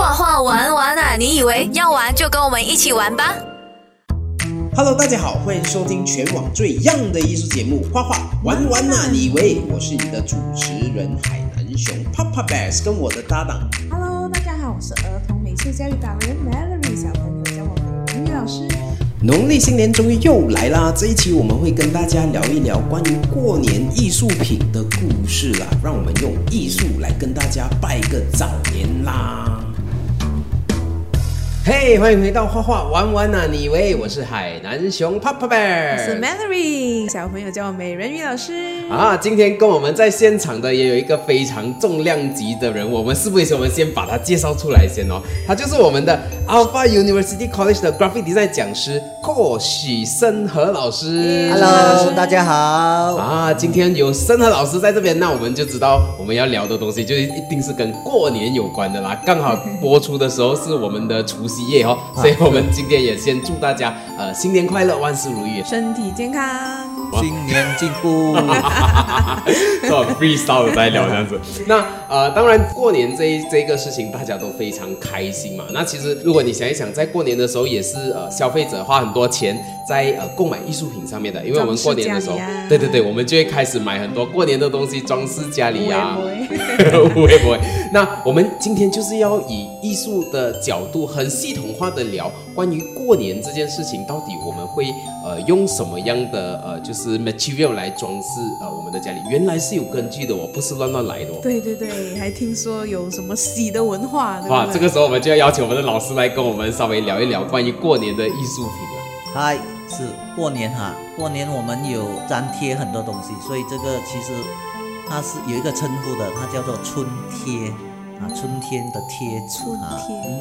画画玩玩啊！你以为要玩就跟我们一起玩吧？Hello，大家好，欢迎收听全网最 young 的艺术节目《画画玩玩啊！你以为我是你的主持人海南熊 Papa Bears，跟我的搭档。Hello，大家好，我是儿童美术教育达人 Melody，小朋友叫我美女老师。农历新年终于又来啦！这一期我们会跟大家聊一聊关于过年艺术品的故事啦，让我们用艺术来跟大家拜个早年啦！嘿，欢迎回到画画玩玩啊！你以为我是海南熊 Papa Bear，我是 Mallory，小朋友叫我美人鱼老师啊。今天跟我们在现场的也有一个非常重量级的人，我们是不是我们先把他介绍出来先哦？他就是我们的 Alpha University College 的 Graphic Design 讲师郭许森和老师。Hello，大家好啊！今天有森和老师在这边，那我们就知道我们要聊的东西就一定是跟过年有关的啦。刚好播出的时候是我们的除夕夜哦，所以我们今天也先祝大家呃新年快乐，万事如意，身体健康。新年进步，做 freestyle 在聊这样子。那呃，当然过年这一这个事情大家都非常开心嘛。那其实如果你想一想，在过年的时候也是呃消费者花很多钱在呃购买艺术品上面的，因为我们过年的时候，对对对，我们就会开始买很多过年的东西装饰家里呀。不会 不会。那我们今天就是要以艺术的角度，很系统化的聊关于过年这件事情，到底我们会呃用什么样的呃就是。是 material 来装饰呃我们的家里，原来是有根据的哦，不是乱乱来的哦。对对对，还听说有什么喜的文化。哇，这个时候我们就要邀请我们的老师来跟我们稍微聊一聊关于过年的艺术品了。嗨，是过年哈，过年我们有粘贴很多东西，所以这个其实它是有一个称呼的，它叫做春贴啊，春天的贴纸啊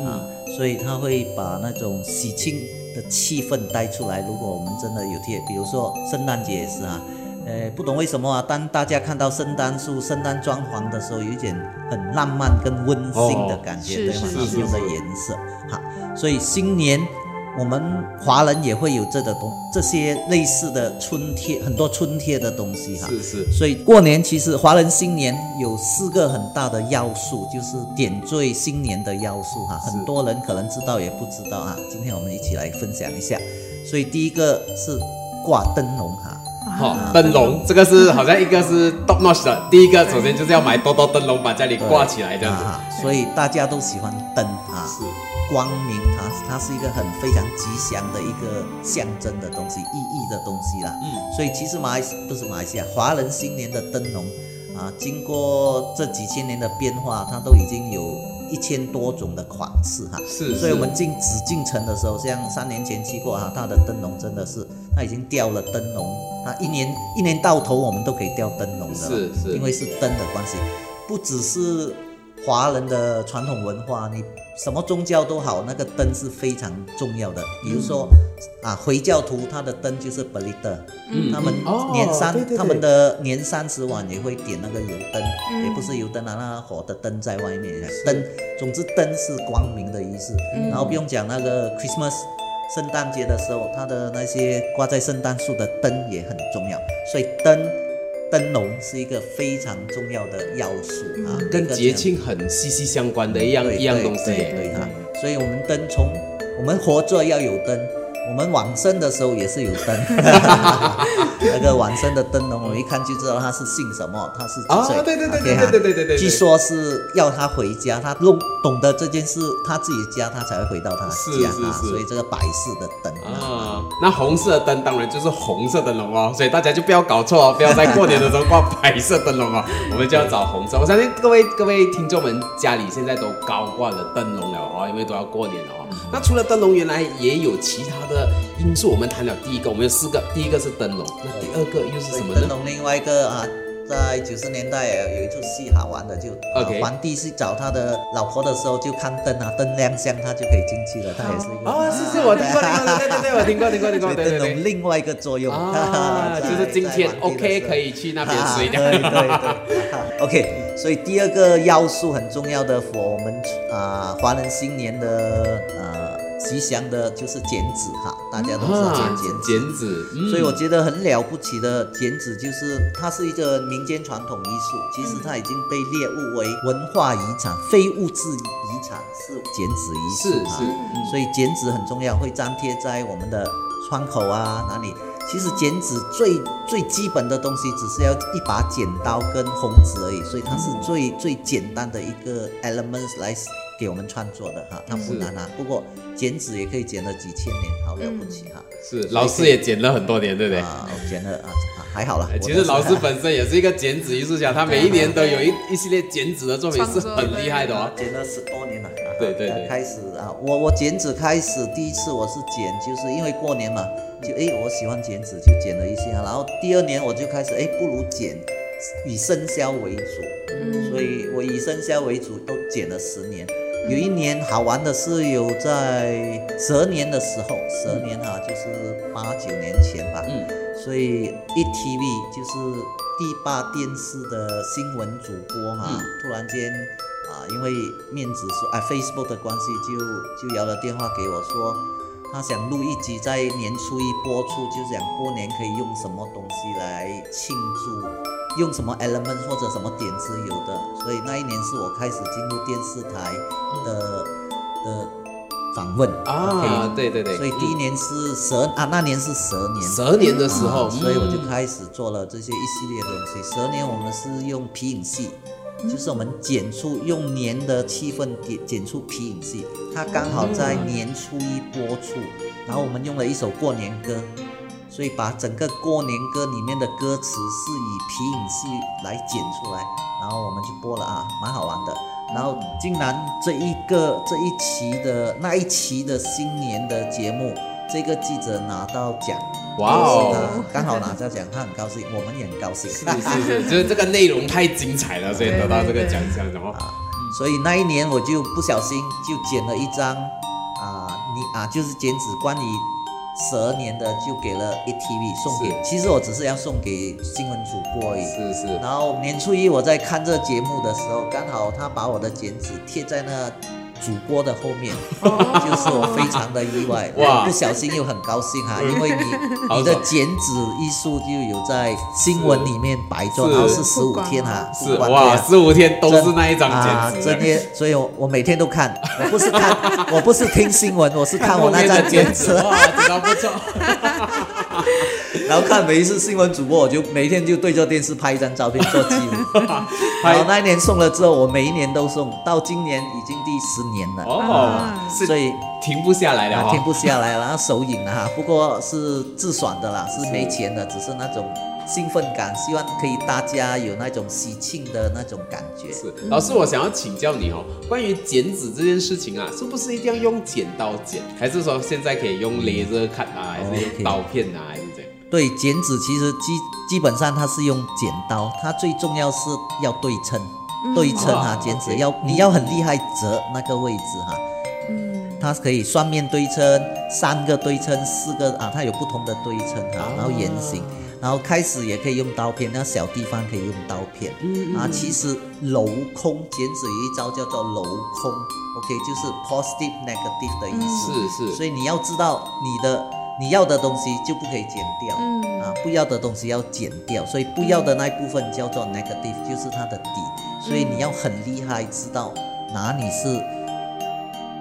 啊，所以它会把那种喜庆。的气氛带出来。如果我们真的有贴，比如说圣诞节也是啊，呃，不懂为什么啊，当大家看到圣诞树、圣诞装潢的时候，有一点很浪漫跟温馨的感觉，对吗？应用的颜色，好，所以新年。我们华人也会有这个东这些类似的春贴，很多春贴的东西哈。是是。所以过年其实华人新年有四个很大的要素，就是点缀新年的要素哈。很多人可能知道也不知道啊。今天我们一起来分享一下。所以第一个是挂灯笼哈。好，灯笼这个是好像一个是 top notch 的。第一个首先就是要买多多灯笼，把家里挂起来这样子。所以大家都喜欢灯啊。是。光明，它它是一个很非常吉祥的一个象征的东西，意义的东西啦。嗯，所以其实马来不是马来西亚华人新年的灯笼啊，经过这几千年的变化，它都已经有一千多种的款式哈。是，所以我们进紫禁城的时候，像三年前去过哈，它的灯笼真的是，它已经掉了灯笼，它一年一年到头我们都可以掉灯笼的，是是，因为是灯的关系，不只是。华人的传统文化，你什么宗教都好，那个灯是非常重要的。比如说啊，回教徒他的灯就是 b 利德，嗯，他们年三他们的年三十晚也会点那个油灯，也不是油灯啊，那火的灯在外面灯。总之灯是光明的意思。然后不用讲那个 Christmas，圣诞节的时候，它的那些挂在圣诞树的灯也很重要。所以灯。灯笼是一个非常重要的要素啊，跟节庆很息息相关的一样一样东西，对哈。所以，我们灯从我们活着要有灯。我们晚生的时候也是有灯，那个晚生的灯笼，我一看就知道他是姓什么，他是啊，对对对对对对对对，据说是要他回家，他弄懂得这件事，他自己家他才会回到他家啊，所以这个白色的灯啊，那红色的灯当然就是红色灯笼哦，所以大家就不要搞错哦，不要在过年的时候挂白色灯笼哦，我们就要找红色。我相信各位各位听众们家里现在都高挂了灯笼了哦，因为都要过年了哦。那除了灯笼，原来也有其他的。因素我们谈了第一个，我们有四个，第一个是灯笼，那第二个又是什么呢？灯笼另外一个啊。在九十年代有一出戏好玩的，就皇帝去找他的老婆的时候，就看灯啊，灯亮相，他就可以进去了。他也是一个啊，是是，我听过，对对对，我听过，听过，听过，对对对。另外一个作用啊，就是今天 OK 可以去那边睡觉。对对对。OK，所以第二个要素很重要的，我们啊华人新年的呃吉祥的就是剪纸哈，大家都知道啊剪剪纸。剪纸，嗯所以我觉得很了不起的剪纸，就是它是一个民间传统艺术，其实它已经被列入为文化遗产、非物质遗产，是剪纸艺是术啊是。所以剪纸很重要，会粘贴在我们的窗口啊哪里。其实剪纸最最基本的东西，只是要一把剪刀跟红纸而已，所以它是最最简单的一个 elements 来给我们创作的哈，它不难啊。不过剪纸也可以剪了几千年，好了不起哈。是老师也剪了很多年，对不对？啊，剪了啊，啊还好啦。哎其实老师本身也是一个剪纸艺术家，他每一年都有一 一系列剪纸的作品，是很厉害的哦。剪了十多年了。啊对对对开始啊，我我剪纸开始第一次我是剪，就是因为过年嘛，就哎我喜欢剪纸，就剪了一下。然后第二年我就开始哎不如剪以生肖为主，所以我以生肖为主都剪了十年。有一年好玩的是有在蛇年的时候，蛇年哈、就是八九年前吧，嗯，所以 ETV 就是第八电视的新闻主播哈、嗯。突然间啊，因为面子说啊 Facebook 的关系就，就摇了电话给我说，他想录一集在年初一播出，就是想过年可以用什么东西来庆祝，用什么 element 或者什么点子有的，所以那一年是我开始进入电视台的的访问啊对对对，所以第一年是十二啊，那年是蛇年，蛇年的时候，啊所以我就嗯开始做了这些一系列的东西。十二年我们是用皮影戏，就是我们剪出用年的气氛剪剪出皮影戏，它刚好在年初一播出，然后我们用了一首过年歌。所以把整个过年歌里面的歌词是以皮影戏来剪出来，然后我们就播了啊，蛮好玩的。然后竟然这一个这一期的那一期的新年的节目，这个记者拿到奖，哇哦。刚好拿到奖，他很高兴，我们也很高兴。是是是，就是这个内容太精彩了，所以得到这个奖项，然后啊，所以那一年我就不小心就剪了一张啊，你啊就是剪纸关于蛇年的，就给了 ATV 送给，其实我只是要送给新闻主播而已。是是，然后年初一我在看这节目的时候，刚好他把我的剪纸贴在那主播的后面，就是我非常的意外，哇。不小心又很高兴哈、因为你你的爽剪纸艺术就有在新闻里面摆着，然后是十五天哈、是哇，十五天都是那一张啊，剪纸。这些，所以我我每天都看，我不是看，我不是听新闻，我是看我那张剪纸，哇，知道不错，然后看每一次新闻主播，我就每一天就对着电视拍一张照片做记录。然后那一年送了之后，我每一年都送，到今年已经第十年了，哦，是所以停不下来了啊停哦，不下来了，然后手瘾了哈。不过是自爽的啦，是没钱的，只是那种兴奋感，希望可以大家有那种喜庆的那种感觉。是老师，我想要请教你哦，关于剪纸这件事情啊，是不是一定要用剪刀剪，还是说现在可以用雷热看啊，还是用刀片啊？对，剪纸其实基基本上它是用剪刀，它最重要是要对称，对称哈、哦剪纸要你要很厉害折那个位置哈、嗯，它可以双面对称、三个对称、四个啊，它有不同的对称哈、哦。然后圆形，然后开始也可以用刀片，那小地方可以用刀片。嗯啊，其实镂空剪纸有一招叫做镂空，OK，就是 positive negative 的意思。是是，所以你要知道你的你要的东西就不可以剪掉，嗯。啊，不要的东西要剪掉，所以不要的那一部分叫做 negative，就是它的底，所以你要很厉害，知道哪里是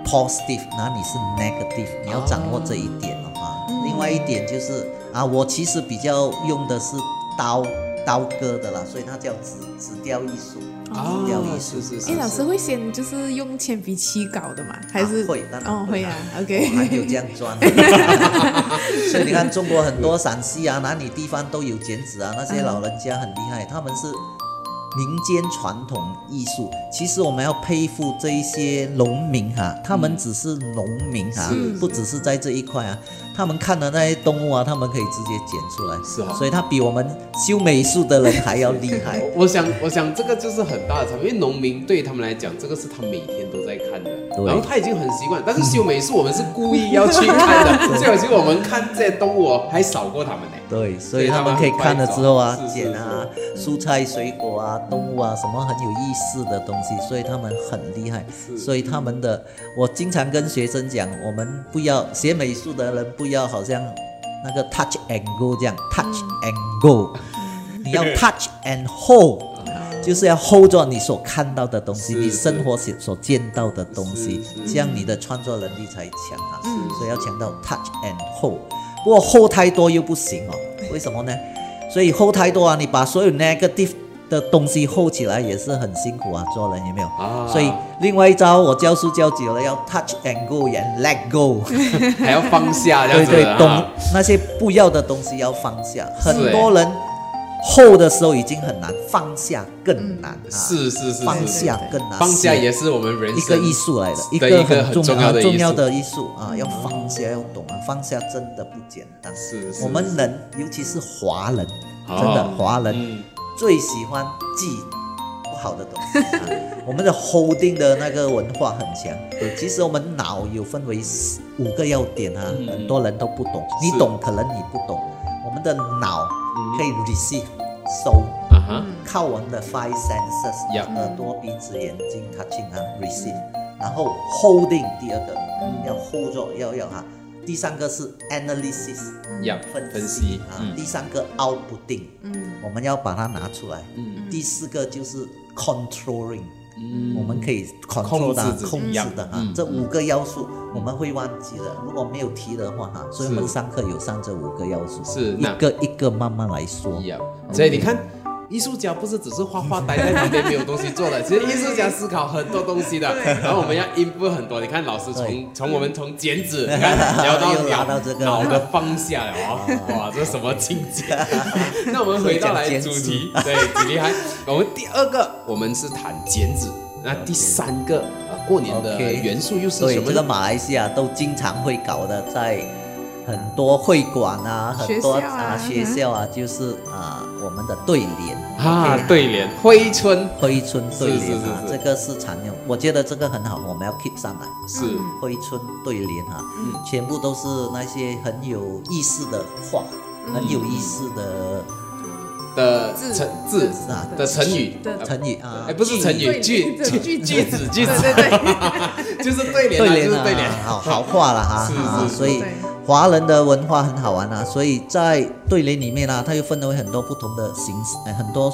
positive，哪里是 negative，你要掌握这一点的话。另外一点就是啊，我其实比较用的是刀刀割的啦，所以它叫纸纸雕艺术，啊纸雕艺术。是是是。哎，老师会先就是用铅笔漆稿的吗？还是？啊会当然哦会啊我还，OK，有这样装，所以你看中国很多陕西啊，哪里地方都有剪纸啊，那些老人家很厉害，他们是民间传统艺术。其实我们要佩服这一些农民哈、他们只是农民哈、是。不只是在这一块啊，他们看的那些动物啊，他们可以直接剪出来，是哦所以他比我们修美术的人还要厉害。我想，我想这个就是很大的差别，因为农民对他们来讲，这个是他每天都在看看的，对然后他已经很习惯，但是秀美是我们是故意要去看的，所以其实我们看这些动物哦还少过他们呢。对，所所以以他们可以看了之后啊他们，很快捡啊，蔬菜、水果啊，动物啊，什么很有意思的东西，所以他们很厉害。所以他们的，我经常跟学生讲，我们不要学美术的人不要好像那个 touch and go 这样，touch and go，你要 touch and hold。就是要 hold 着你所看到的东西，你生活所所见到的东西这样你的创作能力才强啊。是所以要强调 touch and hold。不过 hold 太多又不行哦，为什么呢？所以 hold 太多啊，你把所有 negative 的东西 hold 起来也是很辛苦啊，做人有没有？啊所以另外一招我教书教久了，要 touch and go and let go。还要放下对对，懂啊。那些不要的东西要放下。很多人 hold 的时候已经很难，放下更难啊。是是是，放下更难。放下也是我们人生一个艺术来的，一个很很重重要的重要的艺术啊，要放下，要懂啊，放下真的不简单。是是我们人，尤其是华人，哦真的华人嗯最喜欢记不好的东西啊。我们的 holding 的那个文化很强。其实我们脑有分为四五个要点啊，嗯很多人都不懂，你懂可能你不懂。我们的脑嗯可以 receive 收。啊哈，靠我们的 five senses，Yeah 耳朵、鼻子、眼睛、touching 啊，receive，然后 holding 第二个、要 hold 住，要要哈，第三个是 analysis 要分分析啊，嗯第三个 outputting，嗯我们要把它拿出来，嗯第四个就是 controlling，嗯。我们可以控制控制的哈嗯，这五个要素我们会忘记的，如果没有提的话哈，所以我们上课有上这五个要素，是一个一个慢慢来说。要，所以你看。艺术家不是只是画画呆在旁边没有东西做的，其实艺术家思考很多东西的，然后我们要 input 很多。你看老师从对从我们从剪纸，你看聊到聊到这个脑的放下了哦，哇，这什么境界？那我们回到来主题，对，挺厉害。我们第二个我们是谈剪纸，那第三个呃过年的元素又是对，什么呢？这个马来西亚都经常会搞的，在很多会馆啊，很多啊学校啊，就是啊我们的对联啊对联挥春。挥春对联啊，这个是常用，我觉得这个很好，我们要 keep 上来。是。挥春对联啊，嗯。全部都是那些很有意思的话，很有意思的的字。成字。啊的成语，的呃成语啊哎，，不是成语，句句句句子句子，对对对，就是对联啊，对联就是对联。啊，，好好话了哈是啊，是。所以对华人的文化很好玩啊，所以在对联里面啊，它又分为很多不同的形式，哎，很多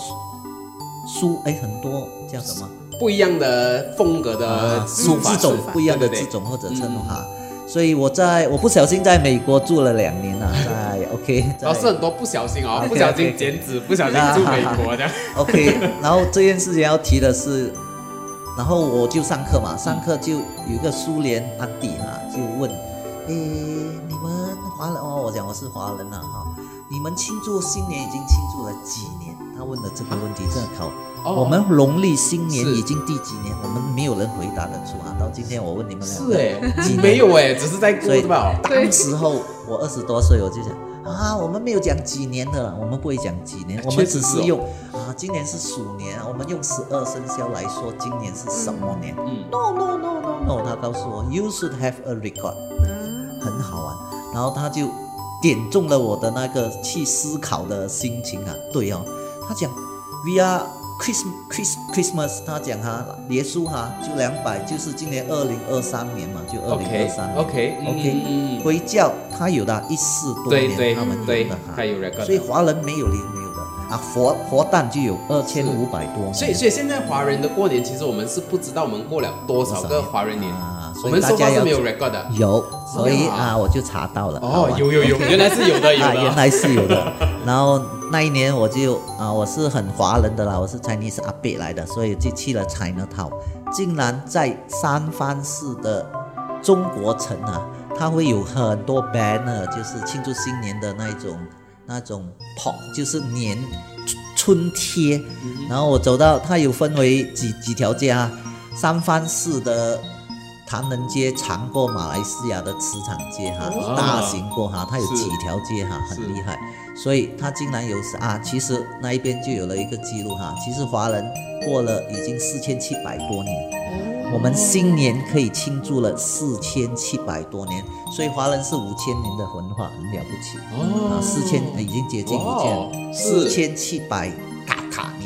书，哎，很多叫什么？不一样的风格的啊，书法字种不一样的字种或者称嗯哈。所以我在我不小心在美国住了两年了，在 OK，在老师很多不小心哦不小心剪纸，不小心住美国的，OK，然后这件事情要提的是，然后我就上课嘛，上课就有一个苏联阿弟啊，就问，诶，你们华人哦，我讲我是华人啊哈，你们庆祝新年已经庆祝了几年？他问的这个问题真的考。哦我们农历新年已经第几年？我们没有人回答得出啊！到今天我问你们两是个，哎几，年没有哎，只是在对吧？当时候我二十多岁，我就想啊，我们没有讲几年的，我们不会讲几年，我们只是用啊，今年是鼠年，我们用十二生肖来说今年是什么年、嗯 n o no no no no，他告诉我，You should have a record，很好玩，然后他就点中了我的那个去思考的心情啊，对哦，他讲 We are Christ Christ Christmas，他讲哈，耶稣哈就两百，就是今年二零二三年嘛，就二零二三 OK OK，嗯嗯嗯。回教他有的一四多对对年他们有对的，哈。他，有所以华人没有零没有的。啊，佛佛诞就有二千五百多年，所以所以现在华人的过年，其实我们是不知道我们过了多少个华人年。啊，我们大家要没有 record 的。有，所以啊啊我就查到了，哦，有有 有，原来是有的有 啊，的。原来是有的。然后那一年我就啊，我是很华人的啦，我是 Chinese 阿贝来的，所以就去了 China Town，竟然在三藩市的中国城啊，它会有很多 banner，就是庆祝新年的那一种那种 pop，就是年春贴。然后我走到，它有分为几几条街啊，三藩市的。唐人街长过马来西亚的磁场街哈，哦。大型过哈，它有几条街哈，很厉害。所以它竟然有啊，其实那一边就有了一个记录哈，其实华人过了已经四千七百多年，我们新年可以庆祝了四千七百多年，所以华人是五千年的文化，很了不起。哦。啊，四千已经接近五千，四千七百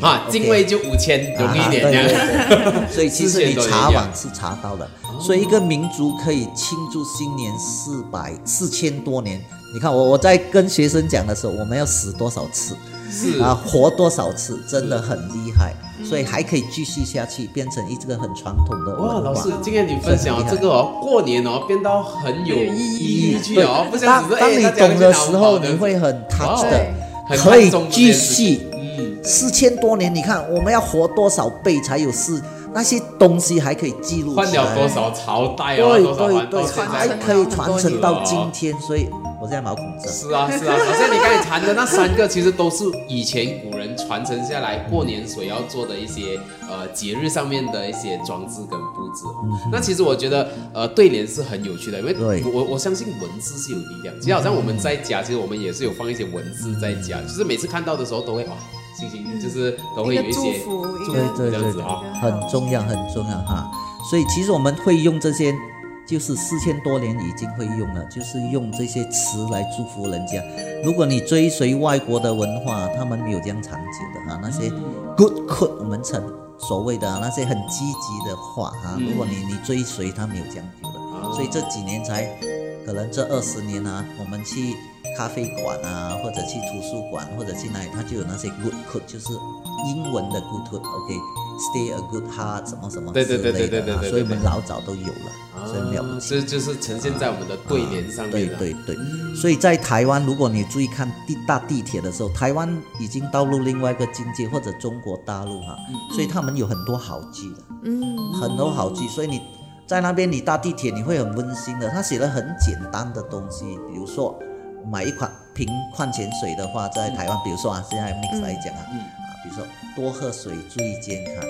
啊敬畏就五千，容易一点。所以其实你4000多年查网是查到的，所以一个民族可以庆祝新年四百四千多年。你看我我在跟学生讲的时候，我们要死多少次？是。啊，活多少次，真的很厉害，所以还可以继续下去，变成一这个很传统的哇，文化。老师，。今天你分享这个哦，过年哦变到很有意义。去哦，不像只是当当你懂的时候，你会很 touch 的。对，很可以继续。嗯，四千多年，你看我们要活多少倍才有四那些东西还可以记录。换了多少朝代哦，对对对。还可以传承到今哦天，所以我在毛孔症。是啊是啊，好像你刚才谈的那三个，其实都是以前古人传承下来过年所要做的一些呃节日上面的一些装置跟布置哦。那其实我觉得呃对联是很有趣的，因为我我相信文字是有力量。其实好像我们在家，其实我们也是有放一些文字在家，就是每次看到的时候都会哇，就是都会有一些祝福这样对对对子哈。很重要，很重要哈。所以其实我们会用这些，就是四千多年已经会用了，就是用这些词来祝福人家。如果你追随外国的文化，他们没有这样长久的哈，那些 good quote 我们称所谓的那些很积极的话哈，嗯如果你你追随，他没有这样久的，所以这几年才可能这二十年啊，我们去咖啡馆啊，或者去图书馆，或者去哪里，它就有那些 good quote，就是英文的 good quote，OK，stay、a good heart 什么什么对对对之类的对对对所以我们老早都有了，所以很了不起。这就是呈现在我们的对联上面的。对对对，所以在台湾，如果你注意看地大地铁的时候，台湾已经到入另外一个境界，或者中国大陆哈、所以他们有很多好句的，嗯，很多好句，所以你在那边你搭地铁你会很温馨的。他写了很简单的东西，比如说买一款瓶矿泉水的话，在台湾，比如说啊，现在 mix 来讲啊，嗯。啊，比如说多喝水，注意健康。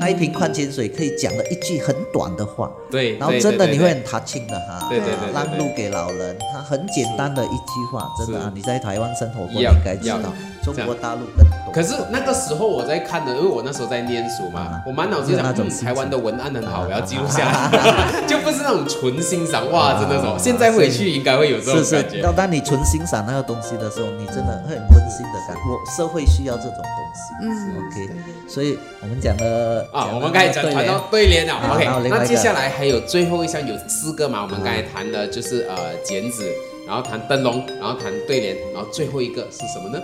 他一瓶矿泉水可以讲了一句很短的话，对，然后真的你会。很 touching 的哈，对对对让路给老人，他很简单的一句话，真的啊，你在台湾生活过，应该知道，中国大陆更多。可是那个时候我在看的，因为我那时候在念书嘛啊，我满脑子想，嗯，台湾的文案很好，啊。我要记录下来，就不是那种纯欣赏哇，真的什么。现在回去应该会有这种是是感，觉。当当你纯欣赏那个东西的时候，你真的会很温馨的感觉。我社会需要这种东西，嗯 OK 所以我们讲的啊，我们刚才讲谈到对联了啊，OK，那接下来还有最后一项有四个嘛，我们刚才谈的就是呃剪纸，然后谈灯笼，然后谈对联，然后最后一个是什么呢？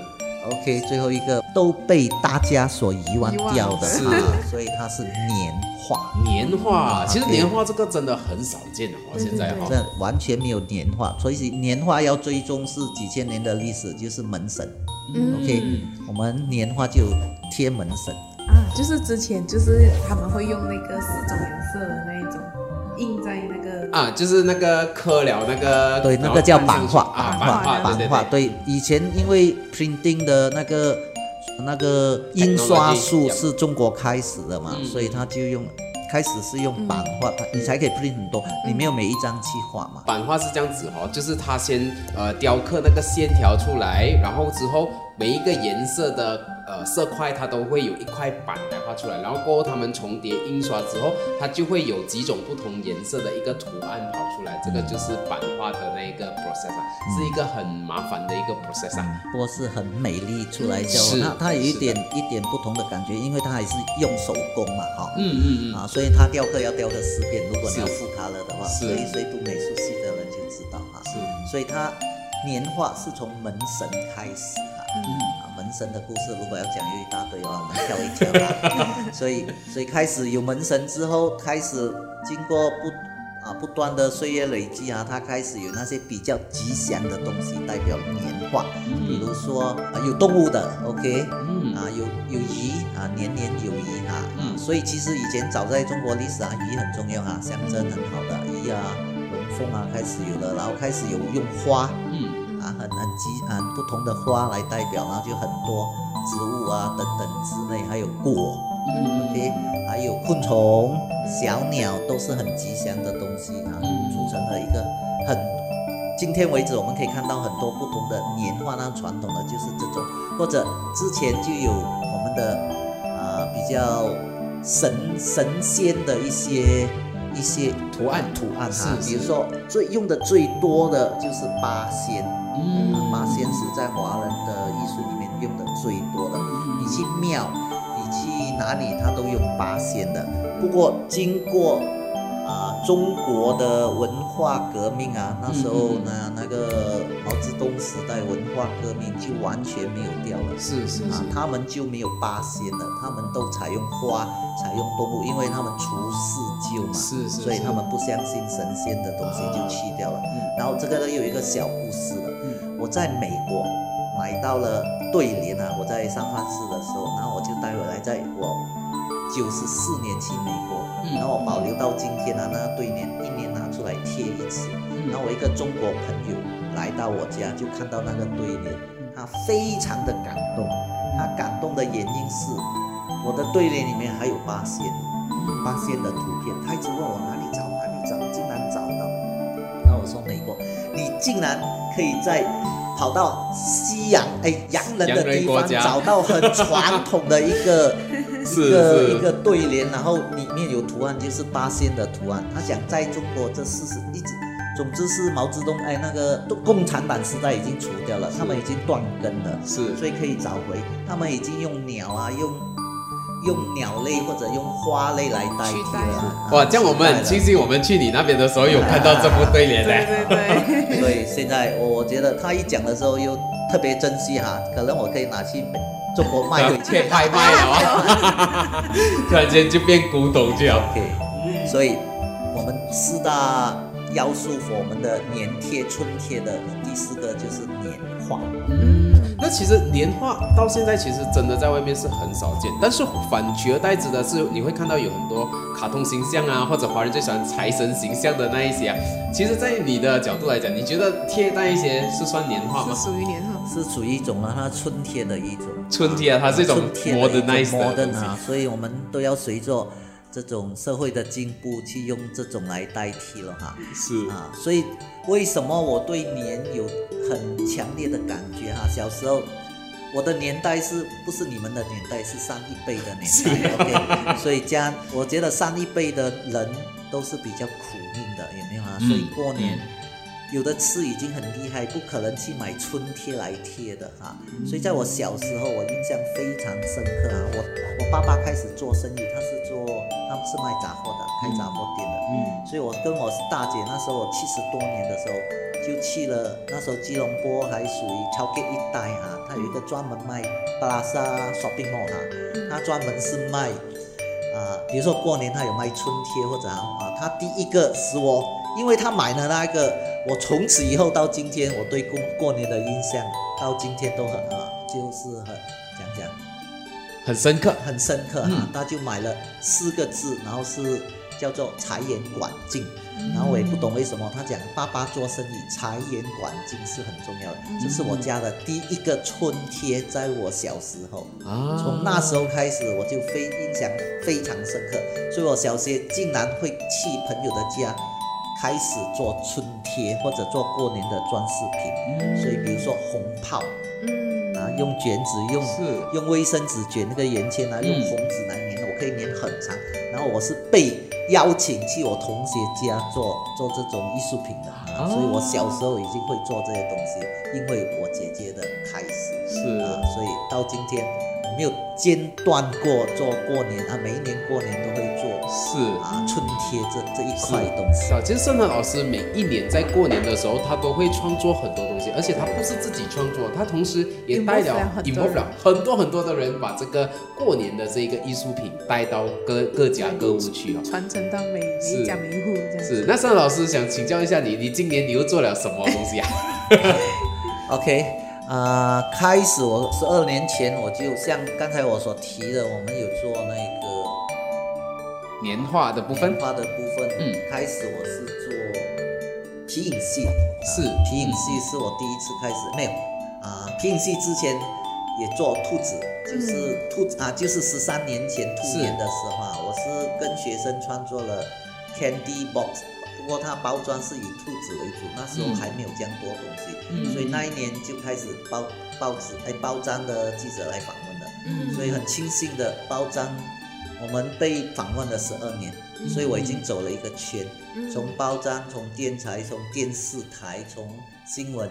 OK，最后一个都被大家所遗忘掉的是啊，所以它是年画。年画，其实年画这个真的很少见的哦，现在哈。这完全没有年画，所以年画要追踪是几千年的历史，就是门神。嗯 OK，我们年画就贴门神，啊，就是之前就是他们会用那个四种颜色的那一种印在那个啊，就是那个刻了那个，对，那个叫版画，啊，版画版画，对以前因为 printing 的那个那个印刷术是中国开始的嘛，嗯。所以他就用开始是用版画，它你才可以 print 很多，你没有每一张去画嘛。版画是这样子、哦，就是他先呃雕刻那个线条出来，然后之后每一个颜色的呃色块，它都会有一块板来画出来，然后过后他们重叠印刷之后，它就会有几种不同颜色的一个图案跑出来，这个就是版画的那个 process 啊，是一个很麻烦的一个 process 啊。不过是很美丽出来是效果，它它有一点一点不同的感觉，因为它还是用手工嘛，哈、嗯嗯嗯，啊，所以它雕刻要雕刻四遍，如果你要复刻了的话，是。所以所以读美术系的人就知道哈，是。所以它年画是从门神开始哈，啊，门神的故事如果要讲又一大堆的话，我们跳一跳啊，所以所以开始有门神之后，开始经过不啊不断的岁月累积啊，它开始有那些比较吉祥的东西代表年画，比如说啊有动物的，OK，嗯。啊有有鱼啊年年有余啊，嗯。所以其实以前早在中国历史啊，鱼很重要啊，象征很好的鱼啊、龙凤啊开始有了，然后开始有用花。嗯啊，很很吉啊不同的花来代表，然后就很多植物啊等等之类，还有果嗯，OK，还有昆虫、小鸟都是很吉祥的东西啊，嗯组成了一个很。今天为止，我们可以看到很多不同的年画，那传统的就是这种，或者之前就有我们的呃比较神神仙的一些一些图案图案哈，比如说最用的最多的就是八仙，嗯八仙是在华人的艺术里面用的最多的。你去庙，你去哪里，它都用八仙的。不过经过啊、中国的文化革命啊，那时候呢，那个毛泽东时代文化革命就完全没有掉了。是是是。啊，，他们就没有八仙了，他们都采用花，采用动物，因为他们除四旧嘛，是是是。所以他们不相信神仙的东西就去掉了。然后这个呢有一个小故事了，嗯。我在美国买到了对联啊，我在三藩市的时候，然后我就带回来，在我九十四年去美国，嗯。然后我保留到今天啊，那个对联一年拿出来贴一次。然后我一个中国朋友来到我家，就看到那个对联，他非常的感动。他感动的原因是，我的对联里面还有八仙，八仙的图片。他一直问我哪里找，哪里找，竟然找到。然后我说美国，你竟然可以在跑到西洋哎洋人的地方找到很传统的一个 一个一个对联，然后里面有图案，就是八仙的图案。他想在中国这四十一直，总之是毛泽东哎那个共产党时代已经除掉了，他们已经断根了，是所以可以找回。他们已经用鸟啊，用用鸟类或者用花类来代替了。哇，这样我们很庆幸我们去你那边的时候有看到这副对联对呢。对对，所以现在我我觉得他一讲的时候又特别珍惜哈，可能我可以拿去中国卖回去。拍卖了哦，突然间就变古董去了。OK，所以我们四大要素，我们的年贴、春贴的第四个就是年画。嗯那其实年画到现在其实真的在外面是很少见，但是反取而代之的是，你会看到有很多卡通形象啊，或者华人最喜欢财神形象的那一些啊。其实，在你的角度来讲，你觉得贴那一些是算年画吗是？属于年画。是属于一种啊，它春贴的一种。春贴啊，它是一种春贴的一种 modernize 的啊，所以我们都要随着这种社会的进步去用这种来代替了哈。是啊，所以为什么我对年有很强烈的感觉哈？小时候我的年代是不是你们的年代？是上一辈的年代，OK？所以家我觉得上一辈的人都是比较苦命的，有没有啊？嗯所以过年。有的吃已经很厉害，不可能去买春贴来贴的哈、所以在我小时候，我印象非常深刻啊。我我爸爸开始做生意，他是做他们是卖杂货的，开杂货店的。嗯所以我跟我大姐那时候我七十多年的时候，就去了那时候吉隆坡还属于超级一带啊，它有一个专门卖巴拉沙 shopping mall 啊，它专门是卖啊、比如说过年他有卖春贴或者啊，他第一个使我，因为他买了那个，我从此以后到今天，我对过过年的印象到今天都很啊，就是很讲讲。很深刻。很深刻哈、嗯他就买了四个字，然后是叫做财源广进，然后我也不懂为什么他讲爸爸做生意财源广进是很重要的，这是我家的第一个春贴，在我小时候。啊。从那时候开始，我就非印象非常深刻，所以我小学竟然会去朋友的家，开始做春贴或者做过年的装饰品。所以比如说红炮嗯，啊，用卷纸用用卫生纸卷那个圆圈啊，嗯用红纸来粘，我可以粘很长。然后我是被邀请去我同学家做做这种艺术品的所以我小时候已经会做这些东西，因为我姐姐的开始。是啊，所以到今天我没有间断过做过年啊，每一年过年都会做是。啊春贴这这一块东西。是啊，其实圣诞老师每一年在过年的时候，他都会创作很多东西，而且他不是自己创作，他同时也带了了很多 involve 了很多很多的人，把这个过年的这个艺术品带到各各家各户去哦。传承到每每一家每一户这样子。是，那圣诞老师想请教一下你，你今年你又做了什么东西啊？OK，啊、开始我十二年前我就像刚才我所提的，我们有做那个年画的部分。年画的部分，嗯。开始我是做皮影戏，是。啊皮影戏是我第一次开始，没有啊，皮影戏之前也做兔子，就是兔子啊，就是十三年前兔年的时候啊，我是跟学生创作了 candy box，不过它包装是以兔子为主，那时候嗯还没有这样多东西，嗯。所以那一年就开始报报纸哎包装的记者来访问了。嗯。所以很庆幸的包装我们被访问了十二年，所以我已经走了一个圈，从包装、从电台、从电视台、从新闻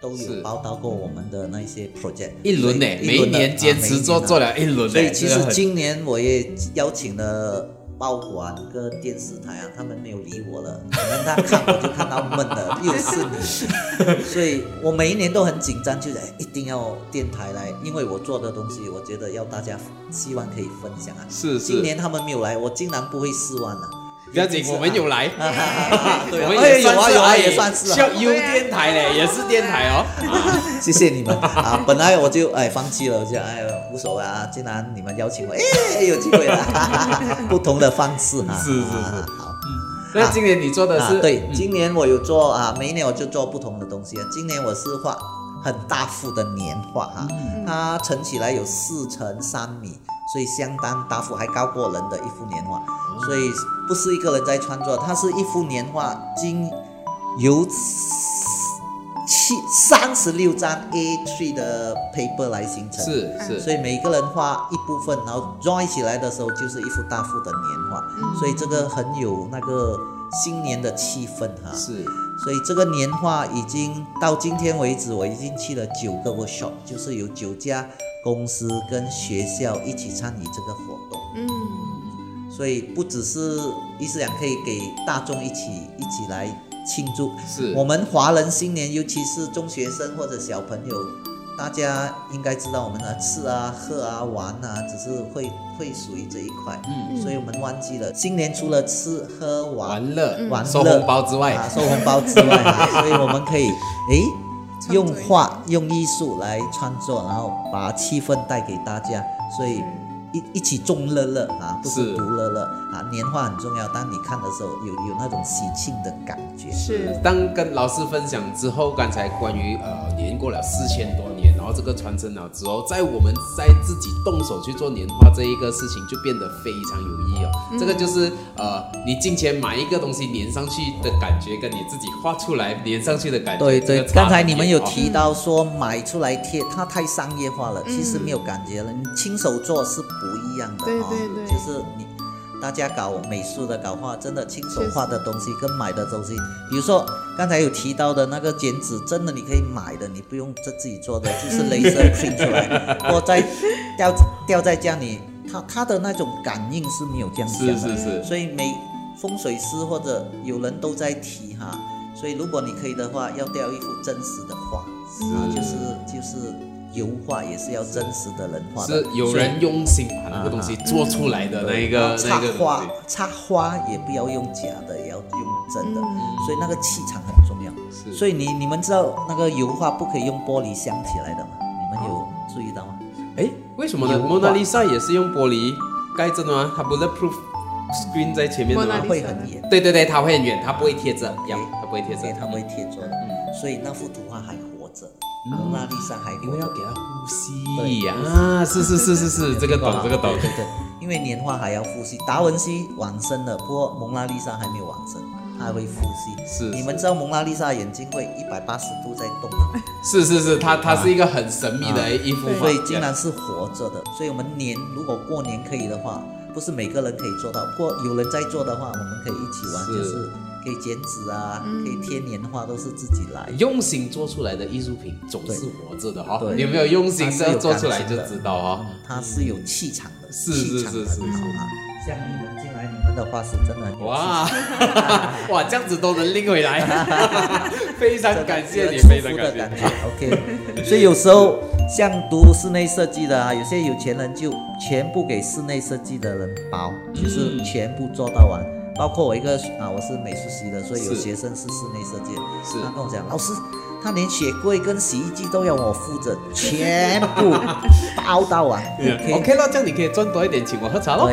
都有报道过我们的那些 project。一轮呢，每一轮坚持做做了一轮，所以其实今年我也邀请了报馆跟电视台啊，他们没有理我了，可能他看我就看到闷了，又是你，所以我每一年都很紧张，就是哎一定要电台来，因为我做的东西，我觉得要大家希望可以分享啊。是是，今年他们没有来，我竟然不会失望了。不要紧，我们有来，我们也算是啊有啊，哎也算是啊。叫 U 电台嘞，也是电台哦。谢谢你们啊！本来我就哎放弃了，我就哎无所谓啊，既然你们邀请我，哎有机会了，不同的方式哈。是是是啊好。那今年你做的是，啊对，嗯今年我有做啊，每一年我就做不同的东西啊。今年我是画很大幅的年画啊，嗯它乘起来有四乘三米，所以相当大幅，还高过人的一幅年画，哦所以不是一个人在创作，它是一幅年画，经由七三十六张 A3 的 paper 来形成。是是，所以每个人画一部分，然后 join 起来的时候就是一幅大幅的年画，所以这个很有那个新年的气氛哈。是所以这个年画已经到今天为止，我已经去了九个 workshop，就是有九家公司跟学校一起参与这个活动。嗯，所以不只是伊斯兰可以给大众一起一起来庆祝，是，我们华人新年，尤其是中学生或者小朋友，大家应该知道我们的吃啊、喝啊、玩啊，只是会会属于这一块，嗯，所以我们忘记了新年除了吃喝玩玩乐玩乐收红包之外。啊，，收红包之外 啊，所以我们可以诶用画用艺术来创作，然后把气氛带给大家，所以。一一起众乐乐啊，不是是独乐乐啊！年画很重要，当你看的时候有有那种喜庆的感觉。是当跟老师分享之后，刚才关于呃年过了四千多后这个传承了之后，在我们在自己动手去做年画这一个事情，就变得非常有意义哦。这个就是呃，你金钱买一个东西粘上去的感觉，跟你自己画出来粘上去的感觉，对对刚才你们有提到说买出来贴，它太商业化了，其实没有感觉了。你亲手做是不一样的哦，对对对就是你大家搞美术的搞画，真的亲手画的东西跟买的东西，比如说刚才有提到的那个剪纸，真的你可以买的，你不用自自己做的，就是镭射 print 出来，或在吊吊在家里，它它的那种感应是没有这样的。是是，所以每风水师或者有人都在提哈，所以如果你可以的话，要雕一幅真实的画，啊，就是就是油画也是要真实的人画的，是有人用心把那个东西做出来的那一个那插花插花也不要用假的，也要用真的，嗯。所以那个气场很重要。是。所以你你们知道那个油画不可以用玻璃镶起来的吗？你们有注意到吗？哎，为什么呢？蒙娜丽莎也是用玻璃盖着的吗？它不是 proof screen 在前面的吗？会很远。对对对，它会很远，它不会贴着，呀，它不会贴着。所以，它会贴着。嗯，所以那幅图画还活着，蒙娜丽莎还因。为要给它呼吸呀啊！是是是是是，这个懂这个懂。对对对，因为年画还要呼吸，达文西往生了，不过蒙娜丽莎还没有往生，她还会呼吸。是你们知道蒙娜丽莎眼睛会一百八十度在动吗？是是是，它它是一个很神秘的一幅画。所以竟然是活着的。所以我们年如果过年可以的话，不是每个人可以做到，不过有人在做的话，我们可以一起玩，是就是可以剪纸啊，可以贴年画，都是自己来。用心做出来的艺术品总是活着的哈。有没有用心的做出来就知道哈。它是有气场的，是气场是是是很好啊。像你们进来，你们的画室真的很哇哇，这样子都能拎回来，非常感谢你，舒非常感谢你服的感觉。OK，所以有时候像读室内设计的啊，有些有钱人就全部给室内设计的人包，就是全部做到完。包括我一个啊，我是美术系的，所以有学生是室内设计的，他跟我讲，老师，他连雪柜跟洗衣机都要我负责，全部包到啊。OK，OK 了，这样你可以赚多一点，请我喝茶喽。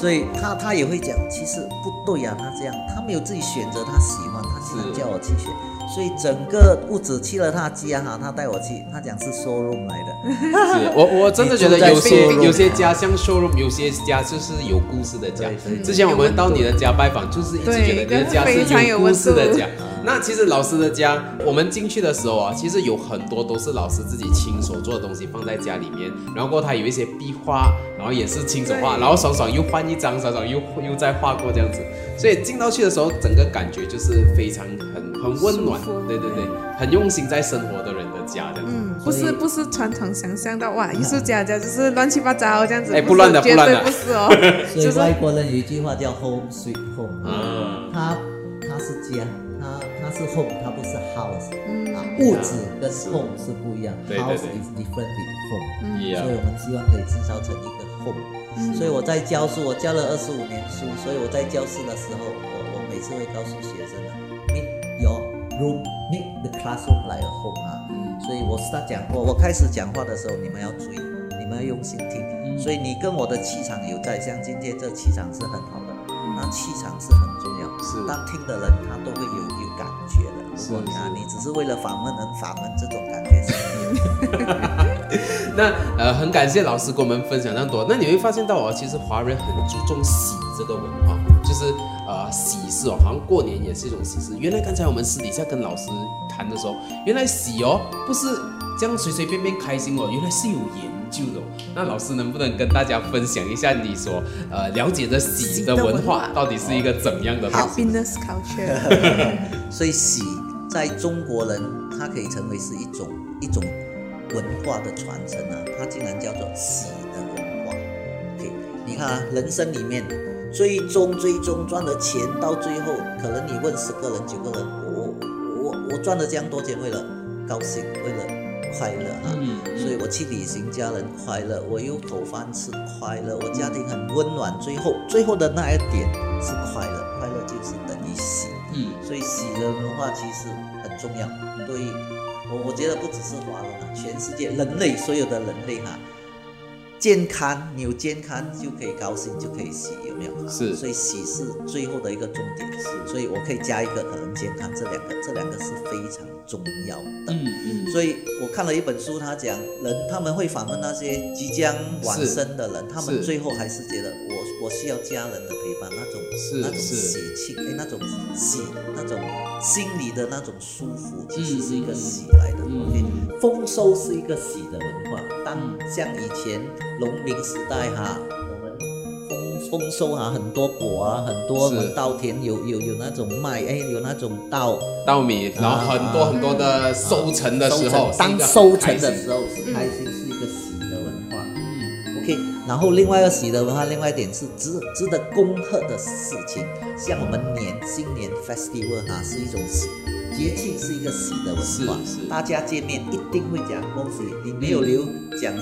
对，所以他他也会讲，其实不对啊、他这样，他没有自己选择他喜欢，他是叫我去选，所以整个屋子去了他家哈，他带我去，他讲是 showroom 来的，是我我真的觉得有些有些家像 showroom，有些家就是有故事的家。之前我们到你的家拜访，就是一直觉得你的家是有故事的家。那其实老师的家，我们进去的时候啊，其实有很多都是老师自己亲手做的东西放在家里面，然后他有一些壁画，然后也是亲手画，然后爽爽又换一张，爽爽又又再画过这样子，所以进到去的时候，整个感觉就是非常很很温暖对对对，很用心在生活的人的家这样子。嗯，不是不是传统想象到哇，艺术家家就是乱七八糟这样子，哎不乱的不乱的。对不是哦，所以就是外国人有一句话叫 home sweet home，嗯它它是家，它它是 home，它不是 house。嗯啊，物质跟 home 是不一样对对，house is different with home。嗯所以我们希望可以制造成一个 home。所以我在教书，我教了二十五年书，所以我在教室的时候，我我每次会告诉学生啊，make your room, make the classroom like a home 啊。所以我 start 讲，我我开始讲话的时候，你们要注意，你们要用心听。所以你跟我的气场有在，像今天这气场是很好的，那气场是很重要。是当听的人他都会有有感觉的。如果你啊，你只是为了访问人访问，这种感觉是 没有。那呃，很感谢老师跟我们分享那么多。那你会发现到哦，其实华人很注重喜这个文化，就是呃喜事哦，好像过年也是一种喜事。原来刚才我们私底下跟老师谈的时候，原来喜哦不是这样随随便便开心哦，原来是有研究的、哦。那老师能不能跟大家分享一下你所呃了解的喜喜的的文化到底是一个怎样的？happiness culture，所以喜在中国人，它可以成为是一种一种文化的传承啊，它竟然叫做喜的文化。OK，你看啊，人生里面最终最终赚的钱，到最后可能你问十个人九个人，我我我我赚了这样多钱，为了高兴，为了快乐啊。嗯所以我去旅行，家人快乐，我有口饭吃，快乐，我家庭很温暖。最后，最后的那一点是快乐，快乐就是等于喜。嗯所以喜的文化其实很重要。对我，我觉得不只是华人啊，全世界人类所有的人类哈、健康，你有健康就可以高兴，就可以喜，有没有？是所以喜是最后的一个重点。是，所以我可以加一个可能健康这两个，这两个是非常重要的。嗯嗯所以我看了一本书，他讲人他们会访问那些即将往生的人，他们最后还是觉得我我需要家人的陪伴，那种是那种喜庆，哎，那种喜，那种心里的那种舒服，其实是一个喜来的。嗯 OK，丰收是一个喜的文化。当像以前农民时代哈，我们丰丰收啊，很多果啊，很多我们稻田有有有那种麦，哎，有那种稻。稻米，然后很多很多的收成的时候，当收成的时候是开心，是一个喜的文化。嗯。OK，然后另外一个喜的文化，另外一点是值值得恭贺的事情，像我们年新年 festival 哈、是一种喜，节庆是一个喜的文化。大家见面一定会讲恭喜，你没有留讲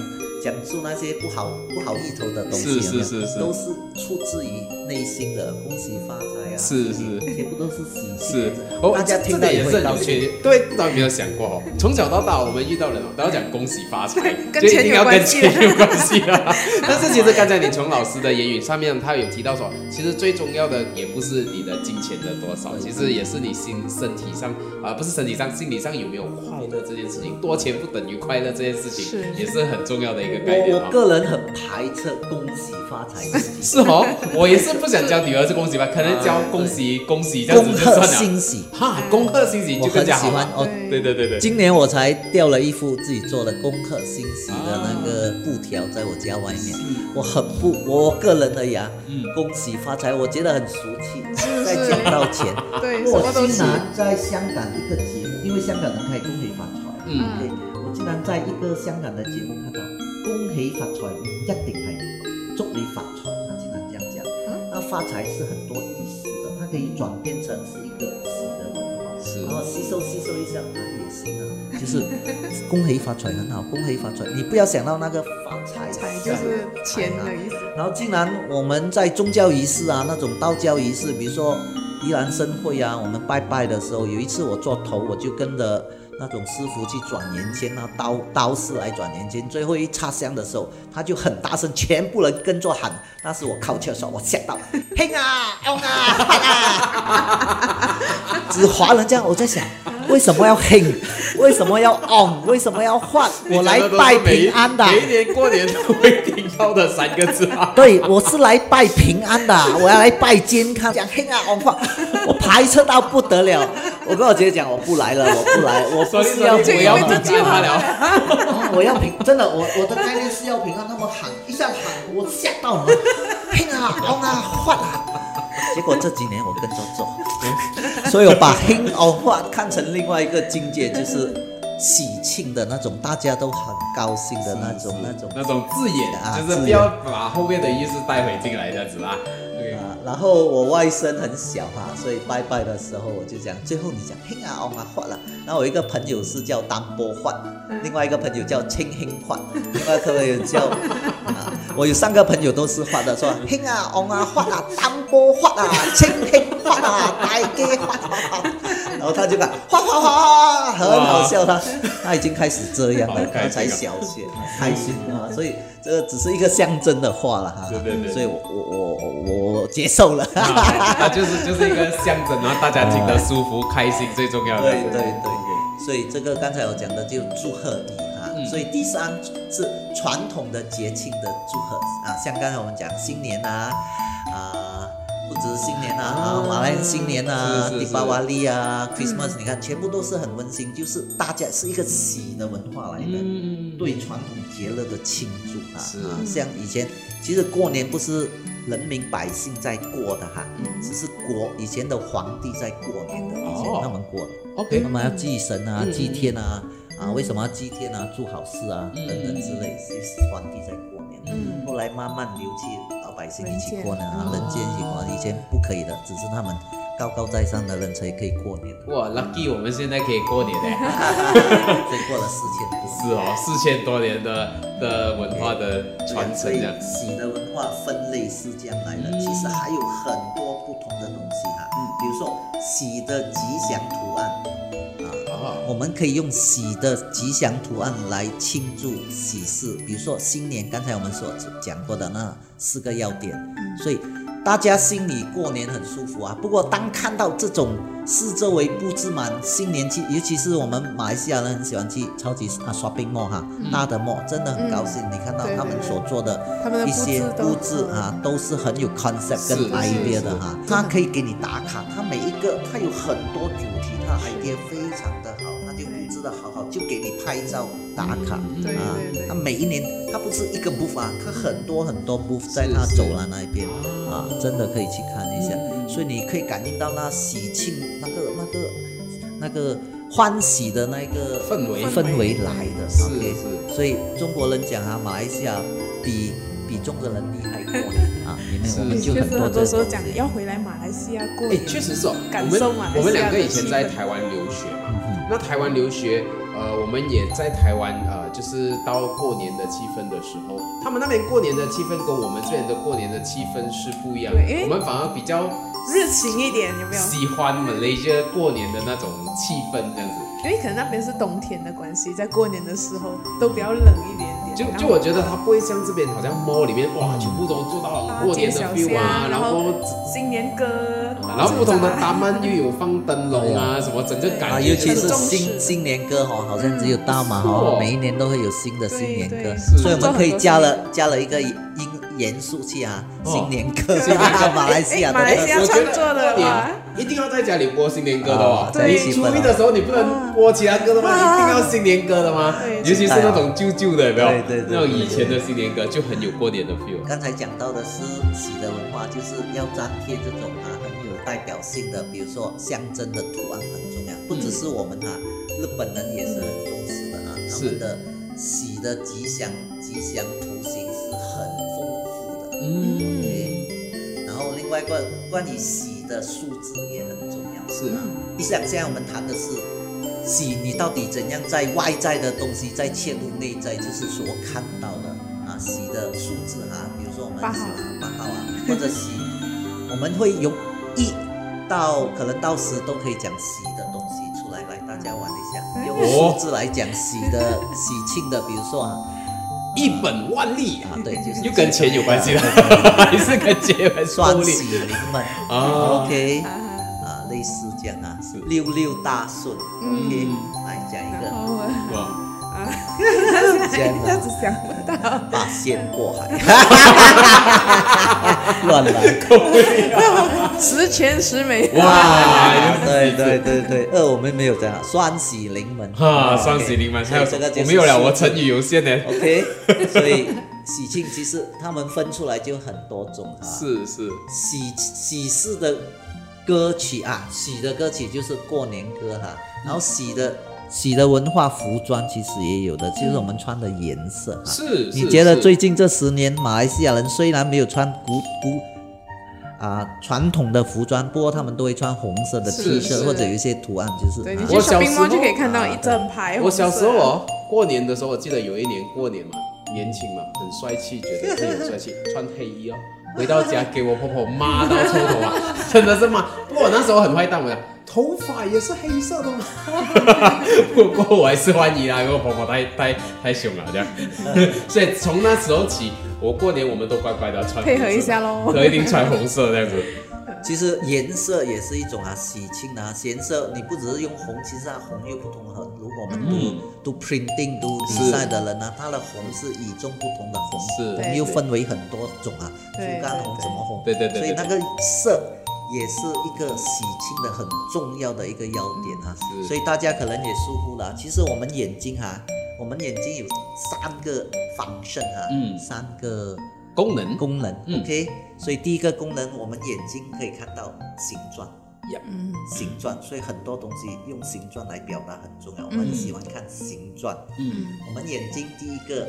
讲述那些不好不好意头的东西，是是是是都是出自于内心的恭喜发财啊，是是全部都是喜是庆，哦，大家这听到这个也是。有趣，对，倒没有想过哦。从小到大，我们遇到人哦，都要讲恭喜发财，跟就一定要跟钱有关系有关系啊。但是其实刚才你从老师的言语上面，他有提到说，其实最重要的也不是你的金钱的多少，其实也是你心身体上啊、不是身体上，心理上有没有快乐这件事情。多钱不等于快乐这件事情，是也是很重要的一个概念啊、我我个人很排斥恭喜发财是哦，我也是不想教女儿是恭喜吧，可能教恭喜恭喜这样子恭贺就算了。欣喜，哈，恭贺欣喜就我很更加好。喜欢哦。对对对对，今年我才掉了一副自己做的恭贺欣喜的那个布条，在我家外面。我很不，我个人而言，嗯恭喜发财，我觉得很俗气。再讲到钱，对，什我是。竟然在香港一个节目，因为香港人开恭喜发财，嗯对，我竟然在一个香港的节目看到恭喜发财唔一定係祝你發財，他竟然這樣講。那發財是很多意思的，它可以轉變成是一個喜的文化。然后吸收吸收一下，啊也行啊，就是 恭喜发财很好，恭喜发财，你不要想到那个发财财就是钱的意思。然后竟然我们在宗教仪式啊，那种道教仪式，比如说宜兰生会啊，我们拜拜的时候，有一次我做头，我就跟着那种师傅去转圆圈，啊刀刀师来转圆圈，最后一插香的时候，他就很大声，全部人跟着喊，那时我靠确实，我吓到，嘿啊，ông 啊，只划人这样，我在想。为什么要嘿？为什么要 on？为什么要换？我来拜平安的。每一年过年都会听到的三个字啊。对，我是来拜平安的，我要来拜健康，讲嘿啊，王话，我排斥到不得了。我跟我姐姐讲，我不来了，我不来，我不所以是要我要平安我要平，真的，我我的概念是要平安。他们喊一下喊，我吓到了，拼啊，红啊，换啊。结果这几年我跟着做，所以我把黑哦化看成另外一个境界，就是喜庆的那种，大家都很高兴的那种那种。那种字眼，啊就是不要把后面的意思带回进来，这样子啦。对，啊，然后我外甥很小哈、所以拜拜的时候我就讲，最后你讲嘿啊哦啊换了。然后我一个朋友是叫单波换，另外一个朋友叫清兴换，另外一个朋友叫啊，我有三个朋友都是换的，说嘿啊哦啊换啊，单波换啊，清兴换啊，大家换啊，然后他就讲换换换，很好笑他他已经开始这样了他才小学，开心啊，所以这个只是一个象征的话了哈，对对对所以我我我我我接受了。啊它就是就是一个象征，然后大家听得舒服、开心最重要的。对对对，所以这个刚才我讲的就祝贺你啊。嗯所以第三是传统的节庆的祝贺啊，像刚才我们讲新年啊，啊，不只是新年啊，马来新年啊，迪巴瓦利啊，Christmas，你看全部都是很温馨，就是大家是一个喜的文化来的。嗯，对传统节日的庆祝啊是。啊，像以前其实过年不是人民百姓在过的哈，只是国以前的皇帝在过年的，以前他们过的。OK，他们要祭神啊、嗯祭天啊，啊，为什么要祭天啊？做好事啊，嗯等等之类，是皇帝在过年。嗯。后来慢慢流去老百姓一起过呢啊，人间一起过。以前不可以的，只是他们高高在上的人才可以过年，哇，lucky，我们现在可以过年嘞。这过了四千多。是哦，四千多年的的文化的传承所以这样。喜的文化分类是这样来的，嗯其实还有很多不同的东西哈、比如说喜的吉祥图案啊。哦，我们可以用喜的吉祥图案来庆祝喜事，比如说新年，刚才我们所讲过的那四个要点，所以大家心里过年很舒服啊。不过当看到这种四周围布置满新年气，尤其是我们马来西亚人很喜欢去超级啊 shopping mall 哈，大的 mall 真的很高兴。你看到他们所做的一些布置啊，都是很有 concept 跟 idea 的哈。它可以给你打卡，它每一个它有很多主题，它 idea 非常的好，的好好，就给你拍照打卡。对啊对对。它每一年他不是一个 booth 啊，它很多很多 booth 在他走廊那一边啊，真的可以去看一下。所以你可以感应到那喜庆那个那个那个欢喜的那个氛围。氛围来的。是所以中国人讲啊，马来西亚比比中国人厉害多了。啊，因为我们就很多很多时候讲。要回来马来西亚过哎年，，确实是哦，感受马来西亚我们两个以前在台湾留学那台湾留学，呃，我们也在台湾，呃，就是到过年的气氛的时候，他们那边过年的气氛跟我们这边的过年的气氛是不一样的对因为。我们反而比较热情一点，有没有？喜欢 Malaysia 过年的那种气氛，这样子。因为可能那边是冬天的关系，在过年的时候都比较冷一点点。就就我觉得它不会像这边好像 mall 里面哇，全部都做到啊过年的 feel 巷啊，然然后新年歌，然后不同的打大。曼又有放灯笼啊，什么整个感尤其就是新新年歌哈，好像只有大马是哦哈，每一年都会有新的新年歌。所以我们可以加了加了一个音元素去啊，哦新年歌，新年歌马来西亚的哎马来西亚创作的过年一定要在家里播新年歌的哦啊。在一起初奔一的时候你不能播其他歌的吗？啊一定要新年歌的吗？对尤其是那种旧旧的，有没有？对对对那种以前的新年歌就很有过年的 feel。刚才讲到的是喜的文化，就是要粘贴这种啊很有代表性的，比如说象征的图案很重要，不只是我们哈、日本人也是很重视的啊，他们的喜的吉祥吉祥图形。嗯，对，然后另外一个关于喜的数字也很重要。是啊，你想现在我们谈的是喜，你到底怎样在外在的东西再切入内在，就是所看到的啊喜的数字哈、比如说我们八号喜欢八号啊，或者喜，我们会用一到可能到十都可以讲喜的东西出来，来大家玩一下，用哦数字来讲喜的喜庆的，比如说啊一本万利啊。对，就是又跟钱有关系的，对对对还 是跟钱有关系？双喜临门啊，OK。啊啊，类似这样啊，是。六六大顺，OK，嗯。来讲一个。哇，啊，这样一下子啊，想不到，八仙过海，乱来，十全十美。哇，对子。对对对，呃我们没有这样，双喜临门哈，双喜临门，还有这个就没有了，我成语有限呢。OK，所以喜庆其实他们分出来就很多种啊。是是，喜喜事的歌曲啊，喜的歌曲就是过年歌哈、然后喜的喜的文化服装其实也有的，就是我们穿的颜色哈、是你觉得最近这十年，马来西亚人虽然没有穿古古啊传统的服装，不过他们都会穿红色的 T 恤或者有一些图案，就是对你啊去我小时候就可以看到一整排。我小时候，哦，过年的时候，我记得有一年过年嘛，年轻嘛，很帅气，觉得自己很帅气，穿黑衣哦，回到家给我婆婆骂到臭头啊，真的是骂。不过我那时候很坏蛋，我讲头发也是黑色的吗？不过我还是欢迎啊，因为我婆婆太太太凶了这样，所以从那时候起，我过年我们都乖乖的穿配合一下喽。都，一定穿红色这样子。其实颜色也是一种啊，喜庆啊，颜色你不只是用红，其实它红又不同很。如果我们读、嗯读 printing 读是比赛的人呢、他的红是与众不同的红，是红对又分为很多种啊，对竹竿红、对什么红，对对对对所以那个色也是一个喜庆的很重要的一个要点啊。是。所以大家可能也疏忽了啊，其实我们眼睛哈、我们眼睛有三个方向哈、嗯。三个功能。功能、嗯。O k 所以第一个功能，我们眼睛可以看到形状，嗯，形状，所以很多东西用形状来表达很重要。我们喜欢看形状，嗯。我们眼睛第一个，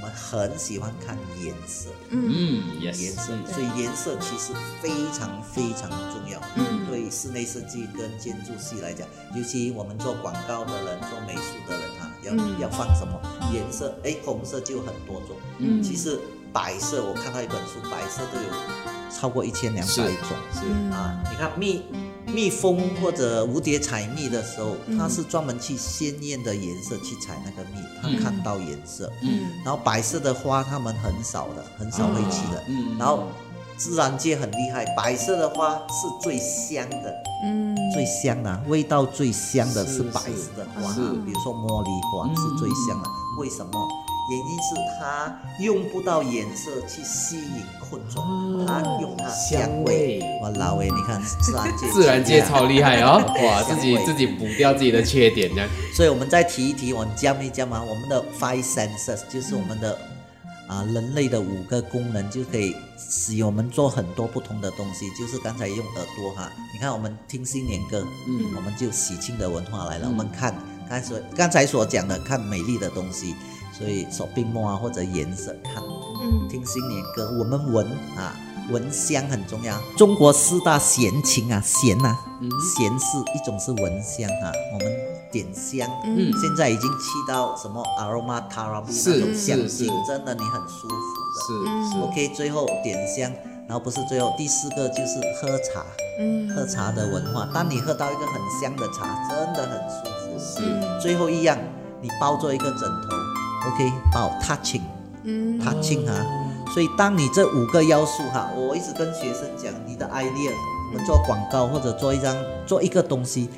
我们很喜欢看颜色，嗯颜色，嗯所以颜色其实非常非常重要。嗯对室内设计跟建筑系来讲，尤其我们做广告的人、做美术的人啊，要、嗯要放什么颜色？哎，红色就有很多种。嗯其实白色，我看到一本书，白色都有超过一千两百种。是。嗯。啊，你看蜜蜜蜂或者蝴蝶采蜜的时候，嗯。它是专门去鲜艳的颜色去采那个蜜，它嗯看到颜色。嗯。然后白色的花它们很少的，很少会去的。嗯。然后自然界很厉害，白色的花是最香的，嗯，最香的、味道最香的是是白色的花，是。比如说茉莉花嗯。是最香的。为什么？原因是它用不到颜色去吸引昆虫，哦它用它香香味味。哇，老魏，你看 自然界，自然界超厉害哦！哇，自己自己补掉自己的缺点，这样所以我们再提一提，我们讲一讲嘛，我们的 five senses 就是我们的啊、人类的五个功能，就可以使我们做很多不同的东西。就是刚才用耳朵哈，你看我们听新年歌，嗯我们就喜庆的文化来了。嗯我们看刚才所刚才所讲的，看美丽的东西，所以手并墨啊或者颜色看，嗯。听新年歌，我们闻啊。闻香很重要，中国四大闲情啊，闲呐、嗯。闲是一种是闻香啊，我们点香，嗯。现在已经去到什么 aroma therapy 是那种香真的你很舒服的。是是。OK，最后点香，然后不是最后第四个就是喝茶，嗯。喝茶的文化。当你喝到一个很香的茶，真的很舒服。是。嗯。最后一样，你包着一个枕头，OK，保 touching 嗯 touching 啊。所以当你这五个要素哈，我一直跟学生讲，你的 idea，我们做广告或者做一张做一个东西，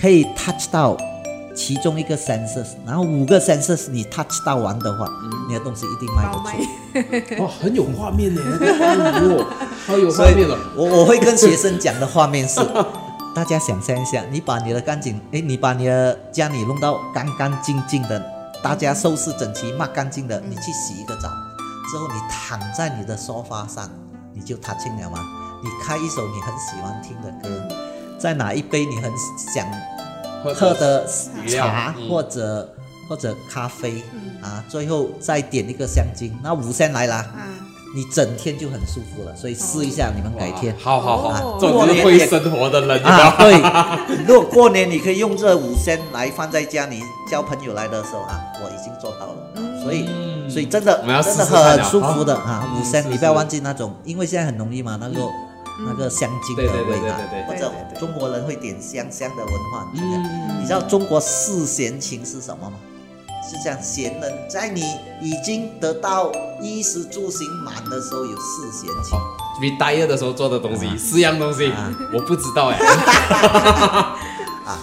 可以 touch 到其中一个 senses，然后五个 senses 你 touch 到完的话，你的东西一定卖得出。卖，哇，很有画面呢，哎呦，好有画面了。我我会跟学生讲的画面是，大家想象一下，你把你的干净，诶，你把你的家里弄到干干净净的，大家收拾整齐、抹干净的，你去洗一个澡，之后你躺在你的沙发上，你就踏青了吗？你开一首你很喜欢听的歌，再拿一杯你很想喝的茶嗯或者或者咖啡啊，最后再点一个香精，那五香来啦。啊，你整天就很舒服了，所以试一下，你们改天。好好好哦，这种就是会生活的人，啊，对，如果过年你可以用这五仙来放在家里，交朋友来的时候啊，我已经做到了，啊所以嗯。所以真的真的很舒服的啊五仙你不要忘记那种，因为现在很容易嘛，那个那个香精的味道或者中国人会点香香的文化很重要。嗯你知道中国四闲情是什么吗？是这样，闲人在你已经得到衣食住行满的时候，有四闲情。比待业的时候做的东西，四样东西啊，我不知道哎。啊，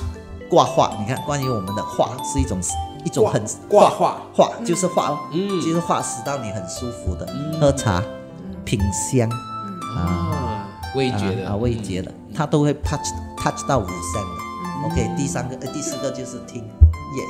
挂画，你看，关于我们的画是一种一种很挂画。画就是画哦，嗯。就是画使到你很舒服的，嗯。喝茶、品香。啊，味觉的。啊啊味觉的，它都会 touch touch 到五香的。OK，第三个呃第四个就是听乐，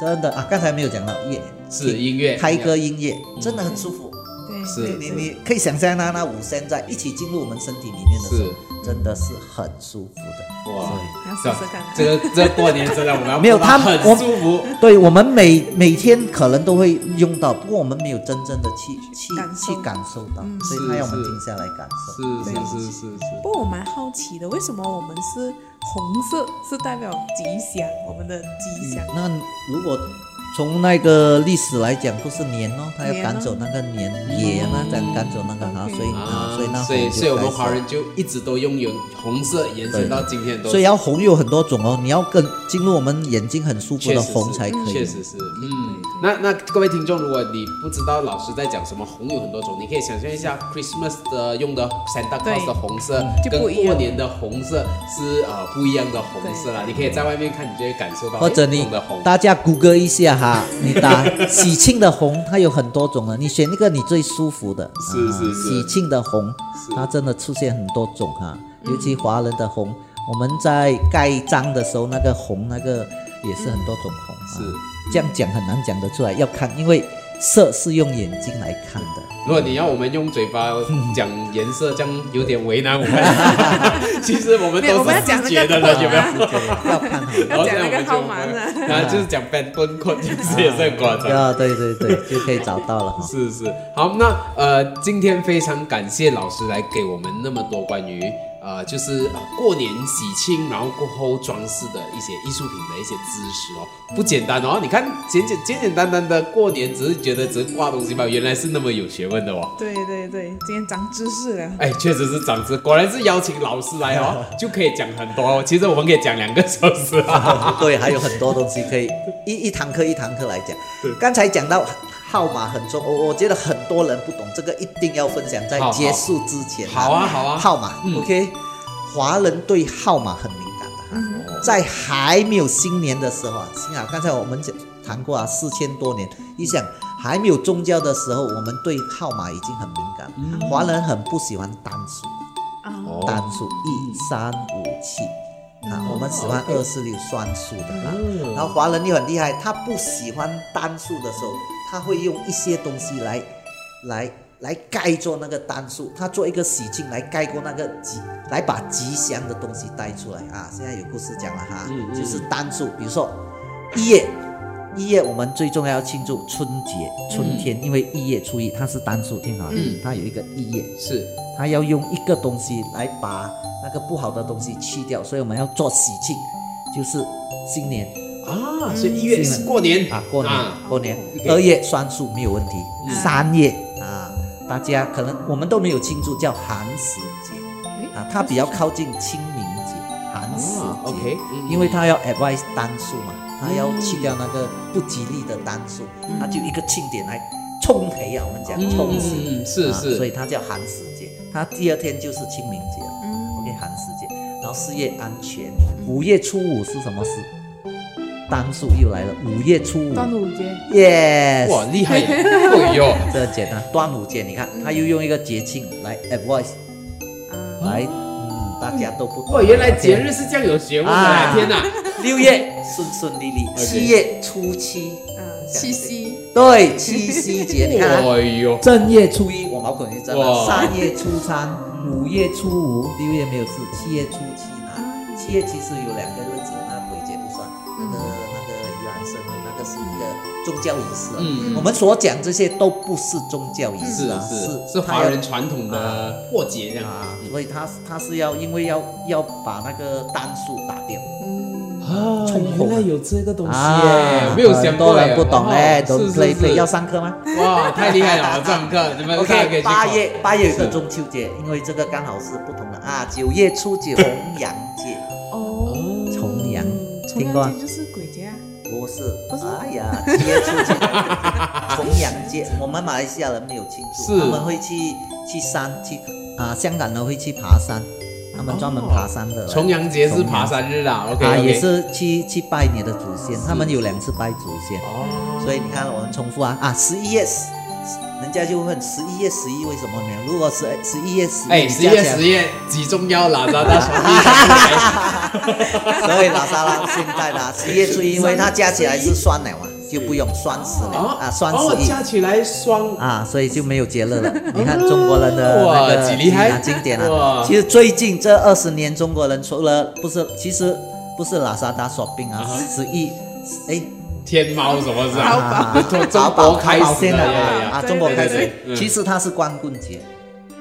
真的啊，刚才没有讲到乐，是音乐开歌音乐，真的很舒服。对，是。你你你可以想象那那五声在一起进入我们身体里面的时候，真的是很舒服的。哇，要试试看。这个这个过年真的我们要 没有他很舒服。对我们每每天可能都会用到，不过我们没有真正的去去去感受到，嗯所以他要我们是停下来感受。是是是是是，不过我蛮好奇的，为什么我们是红色是代表吉祥，我们的吉祥？那如果从那个历史来讲，不是年哦，他要赶走那个年野那赶赶走那个哈，嗯。所以啊，所以那所以所以我们华人就一直都拥有红色，延伸到今天都。所以要红有很多种哦，你要跟进入我们眼睛很舒服的红才可以。确实是，嗯，那那各位听众，如果你不知道老师在讲什么，红有很多种，你可以想象一下，Christmas 的用的 Santa Claus 的红色，跟过年的红色是呃不一样的红色啦。你可以在外面看，你就会感受到，不或者你同的红。大家谷歌一下哈，你打 喜庆的红，它有很多种的，你选一个你最舒服的。啊是是是喜庆的红，它真的出现很多种哈，尤其华人的红，我们在盖章的时候那个红那个也是很多种红。啊是，这样讲很难讲得出来，要看，因为色是用眼睛来看的。如果你要我们用嘴巴 讲颜色，这样有点为难我们。其实我们都是们要讲那视觉的个人，有没有？要看好。然后讲那个这样我们就号码呢然后就是讲 band 崩困，其实也是很夸张。啊，对对对，就可以找到了哈。是是，好，那呃，今天非常感谢老师来给我们那么多关于呃，就是呃过年喜庆，然后过后装饰的一些艺术品的一些知识哦，不简单哦。你看简简简简单单的过年，只是觉得只是挂东西吧，原来是那么有学问的哦。对对对，今天长知识了。哎，确实是长知，果然是邀请老师来哦，就可以讲很多哦。其实我们可以讲两个小时啊。对，还有很多东西可以一一堂课一堂课来讲。刚才讲到号码很重，我我觉得很多人不懂这个，一定要分享在结束之前。好啊好啊。号码、嗯。OK，华人对号码很敏感的。哈。在还没有新年的时候啊，幸好刚才我们讲谈过啊，四千多年，你想还没有宗教的时候，我们对号码已经很敏感了。华人很不喜欢单数。单数一三五七啊，我们喜欢二四六算数的然后华人又很厉害，他不喜欢单数的时候，他会用一些东西来来来盖做那个单数，他做一个喜庆来盖过那个吉，来把吉祥的东西带出来啊。现在有故事讲了哈，嗯嗯就是单数，比如说一月。一月我们最重要要庆祝春节，春天，因为一月初一它是单数，听好了，嗯它有一个一月，是它要用一个东西来把那个不好的东西去掉，所以我们要做喜庆，就是新年啊，所以一月是过年啊，过年、啊过年。二月算数没有问题，嗯三月啊，大家可能我们都没有庆祝，叫寒食节啊，它比较靠近清明节，寒食哦节。，OK，嗯因为它要 advise 单数嘛，它要去掉那个不吉利的单数，它就一个庆典来冲黑啊，我们讲嗯冲喜。嗯是是，啊所以它叫寒食节。它第二天就是清明节了、嗯 o k 寒食节。然后四月安全，五月初五是什么事？单数又来了，五月初五端午节，，yes，哇，厉害！哎呦，这很简单。端午节，你看，他又用一个节庆来 advise 啊，来，嗯，大家都不懂。哇，原来节日是这样有学问的啊！天哪，六月顺顺利利，七月初七，嗯，七夕，对，七夕节，你看、啊。哎呦，正月初一，我毛孔是真哇了。三月初三，五月初五，六月没有事，七月初七呢？七月其实有两个那个是一个宗教仪式、啊。嗯我们所讲这些都不是宗教仪式啊，是是是华人传统的过节这样啊，所以他他是要因为要要把那个单数打掉。嗯，啊原来有这个东西啊耶，没有想很多过耶人不懂哦哎，都是 play 是要上课吗？哇，太厉害了！上课 OK，八月八月有个是中秋节，因为这个刚好是不同的啊。九月初九重阳节，哦，重阳听过不是。不是，哎呀，七月初九重阳节，我们马来西亚人没有庆祝，是。他们会去去山去啊，香港人会去爬山，他们专门爬山的。重阳节是爬山日啊，OK，啊，也是去去拜你的祖先，他们有两次拜祖先，哦，所以你看我们重复啊啊，十一月人家就问十一月十一为什么没有？如果十十一月十一，哎，十月十月几重要啦，拉大兄弟。所以拉萨拉现在的十一月初一，因为它加起来是双了嘛，就不用双十了啊，双哦，十一。加起来双啊，所以就没有节日了。你看中国人的哇那个几厉经典啊。其实最近这二十年，中国人除了不是，其实不是拉萨达 shopping 啊，十一哎，天猫什么是淘吧？宝从中淘宝国开淘宝先的啊，中国开对对始嗯。其实它是光棍节。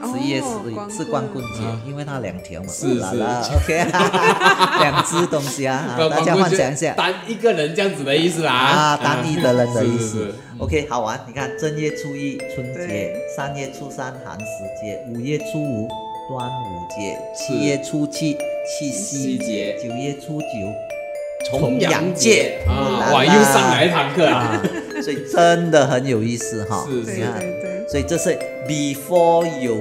哦十一月十一是光棍节啊，因为它两条嘛。是是啦啦，OK，两只东西啊，大家幻想一下。单一个人这样子的意思啦。啊，单一的人的意思。OK，好玩。你看，正月初一春节，三月初三寒食节，五月初五端午节，七月初七七夕夕节九月初九重阳节啊，哇，又上来一堂课啊。啊，所以真的很有意思哈。是对你看，对对，所以这是 before 有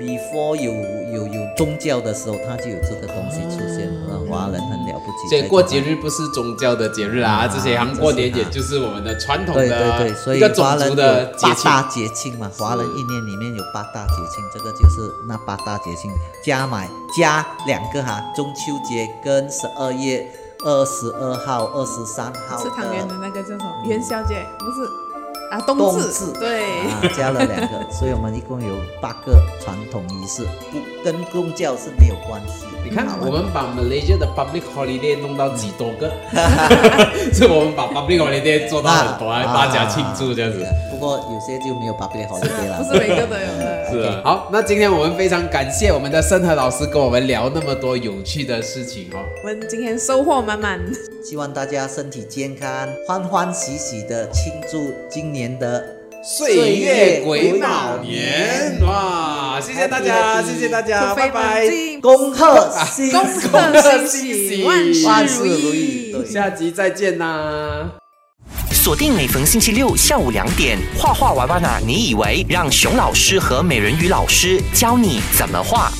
before 有有有宗教的时候，它就有这个东西出现了。华人很了不起。所以过节日不是宗教的节日啊，啊这些行过年这是啊也就是我们的传统对的对对，所以华人的。八大节庆嘛，华人一年里面有八大节庆，这个就是那八大节庆加买加两个哈，中秋节跟十二月二十二号、二十三号吃汤圆的的那个叫什么？元宵节不是啊，冬至冬至对。啊，加了两个，所以我们一共有八个传统仪式，不跟宗教是没有关系的。你看我们把 Malaysia 的 public holiday 弄到几多个，是我们把 public holiday 做到很多，啊大家庆祝这样子。不过有些就没有 public holiday 了，不是每个都有 的。是啊，好，那今天我们非常感谢我们的盛和老师跟我们聊那么多有趣的事情哦。我们今天收获满满，希望大家身体健康，欢欢喜喜的庆祝今年的岁月癸卯年，哇！谢谢大家，Happy 谢谢大家，拜拜恭贺新恭贺新喜，万万事如意下集再见啦！锁定每逢星期六下午两点，画画娃娃呢？你以为让熊老师和美人鱼老师教你怎么画？